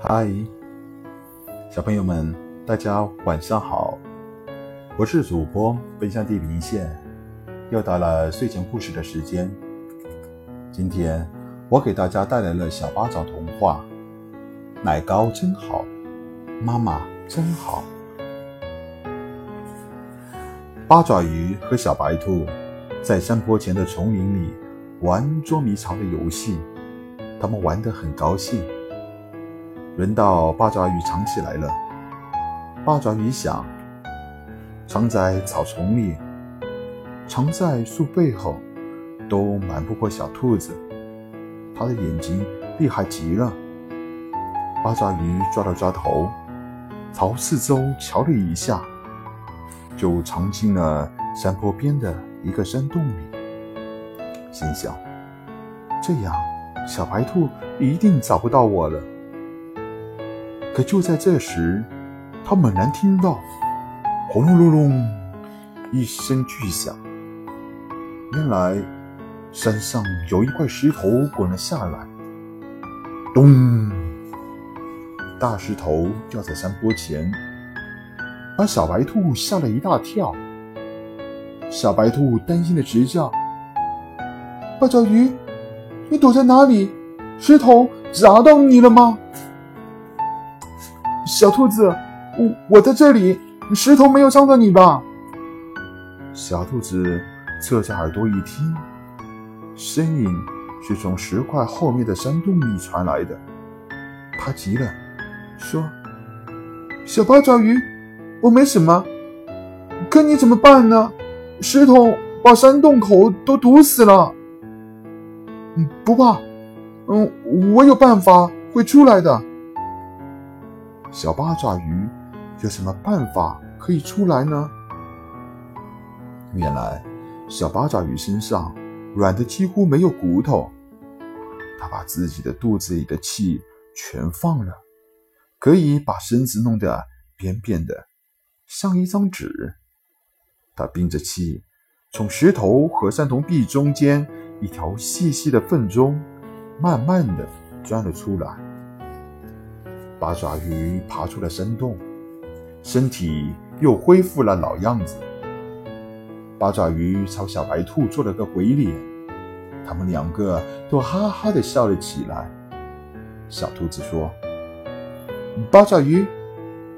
嗨，小朋友们，大家晚上好！我是主播奔向地平线，又到了睡前故事的时间。今天我给大家带来了小八爪童话，奶糕真好，妈妈真好。八爪鱼和小白兔在山坡前的丛林里玩捉迷藏的游戏，他们玩得很高兴。轮到八爪鱼藏起来了。八爪鱼想：藏在草丛里，藏在树背后，都瞒不过小兔子。它的眼睛厉害极了。八爪鱼抓了抓头，朝四周瞧了一下，就藏进了山坡边的一个山洞里。心想：这样，小白兔一定找不到我了。可就在这时，他猛然听到“轰隆隆隆”一声巨响。原来山上有一块石头滚了下来，咚！大石头掉在山坡前，把小白兔吓了一大跳。小白兔担心的直叫：“八爪鱼，你躲在哪里？石头砸到你了吗？”小兔子，我我在这里，石头没有伤到你吧？小兔子侧着耳朵一听，声音是从石块后面的山洞里传来的。他急了，说：“小八爪鱼，我没什么，可你怎么办呢？石头把山洞口都堵死了。”“嗯，不怕，嗯，我有办法会出来的。”小八爪鱼有什么办法可以出来呢？原来，小八爪鱼身上软的几乎没有骨头，它把自己的肚子里的气全放了，可以把身子弄得扁扁的，像一张纸。它憋着气，从石头和山洞壁中间一条细细的缝中，慢慢的钻了出来。八爪鱼爬出了山洞，身体又恢复了老样子。八爪鱼朝小白兔做了个鬼脸，他们两个都哈哈的笑了起来。小兔子说：“八爪鱼，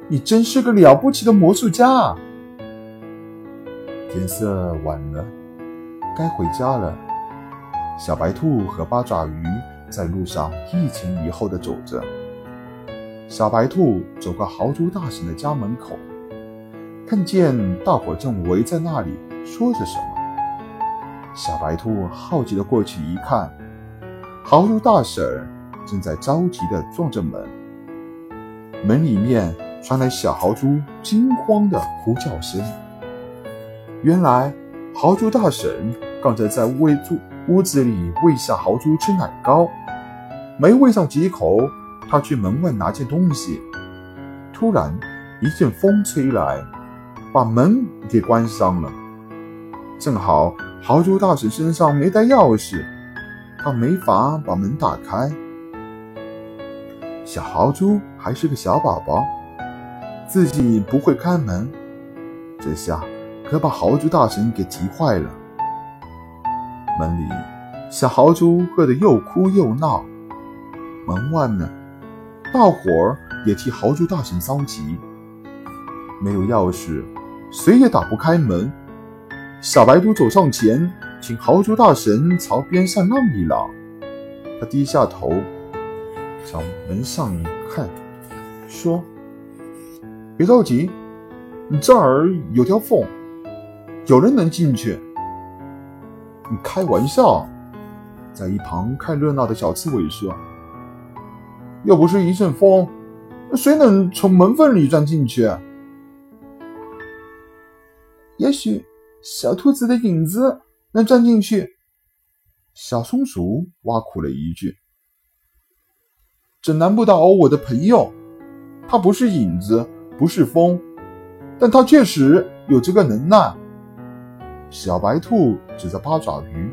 你真是个了不起的魔术家。”天色晚了，该回家了。小白兔和八爪鱼在路上一前一后的走着。小白兔走过豪猪大婶的家门口，看见大伙正围在那里说着什么。小白兔好奇的过去一看，豪猪大婶正在着急的撞着门，门里面传来小豪猪惊慌的呼叫声。原来豪猪大婶刚才在喂猪屋子里喂小豪猪吃奶糕，没喂上几口。他去门外拿件东西，突然一阵风吹来，把门给关上了。正好豪猪大婶身上没带钥匙，他没法把门打开。小豪猪还是个小宝宝，自己不会开门，这下可把豪猪大婶给急坏了。门里，小豪猪饿得又哭又闹，门外呢？大伙儿也替豪猪大婶着急，没有钥匙，谁也打不开门。小白兔走上前，请豪猪大婶朝边上让一让。他低下头，朝门上看，说：“别着急，你这儿有条缝，有人能进去。”你开玩笑，在一旁看热闹的小刺猬说。又不是一阵风，谁能从门缝里钻进去？也许小兔子的影子能钻进去。小松鼠挖苦了一句：“这难不倒我的朋友，他不是影子，不是风，但他确实有这个能耐。”小白兔指着八爪鱼，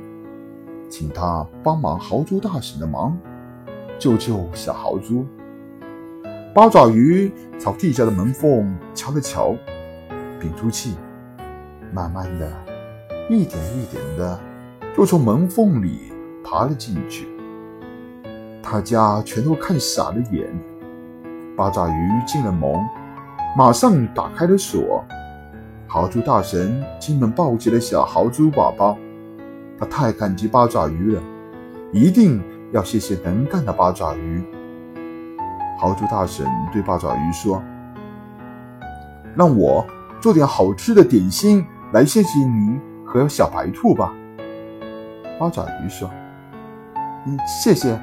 请他帮忙豪猪大婶的忙。救救小豪猪！八爪鱼朝地下的门缝瞧了瞧，屏住气，慢慢的，一点一点的，就从门缝里爬了进去。大家全都看傻了眼。八爪鱼进了门，马上打开了锁。豪猪大神进门抱起了小豪猪宝宝，他太感激八爪鱼了，一定要谢谢能干的八爪鱼。豪猪大婶对八爪鱼说：“让我做点好吃的点心来谢谢你和小白兔吧。”八爪鱼说：“嗯，谢谢，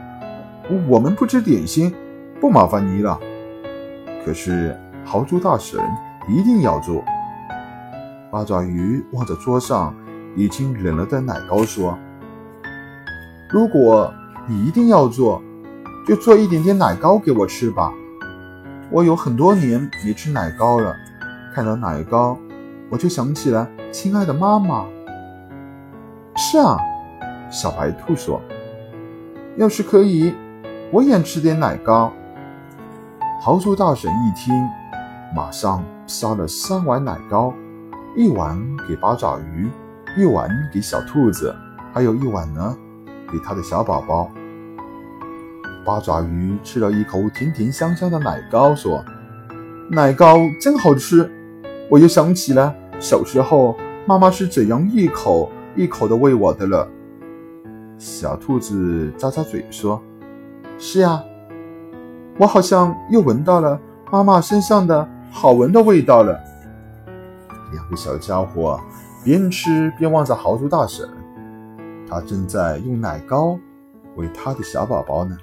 我们不吃点心，不麻烦你了。可是豪猪大婶一定要做。”八爪鱼望着桌上已经冷了的奶糕说：“如果你一定要做。”就做一点点奶糕给我吃吧，我有很多年没吃奶糕了。看到奶糕，我就想起了亲爱的妈妈。是啊，小白兔说：“要是可以，我也吃点奶糕。”豪猪大婶一听，马上烧了三碗奶糕，一碗给八爪鱼，一碗给小兔子，还有一碗呢，给他的小宝宝。八爪鱼吃了一口甜甜香香的奶糕，说：“奶糕真好吃。”我又想起了小时候妈妈是怎样一口一口的喂我的了。小兔子咂咂嘴说：“是呀，我好像又闻到了妈妈身上的好闻的味道了。”两个小家伙边吃边望着豪猪大婶，他正在用奶糕喂他的小宝宝呢。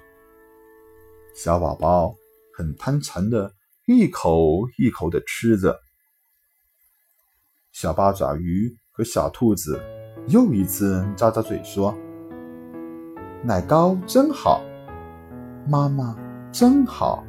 小宝宝很贪馋的，一口一口的吃着。小八爪鱼和小兔子又一次咂咂嘴说：“奶糕真好，妈妈真好。”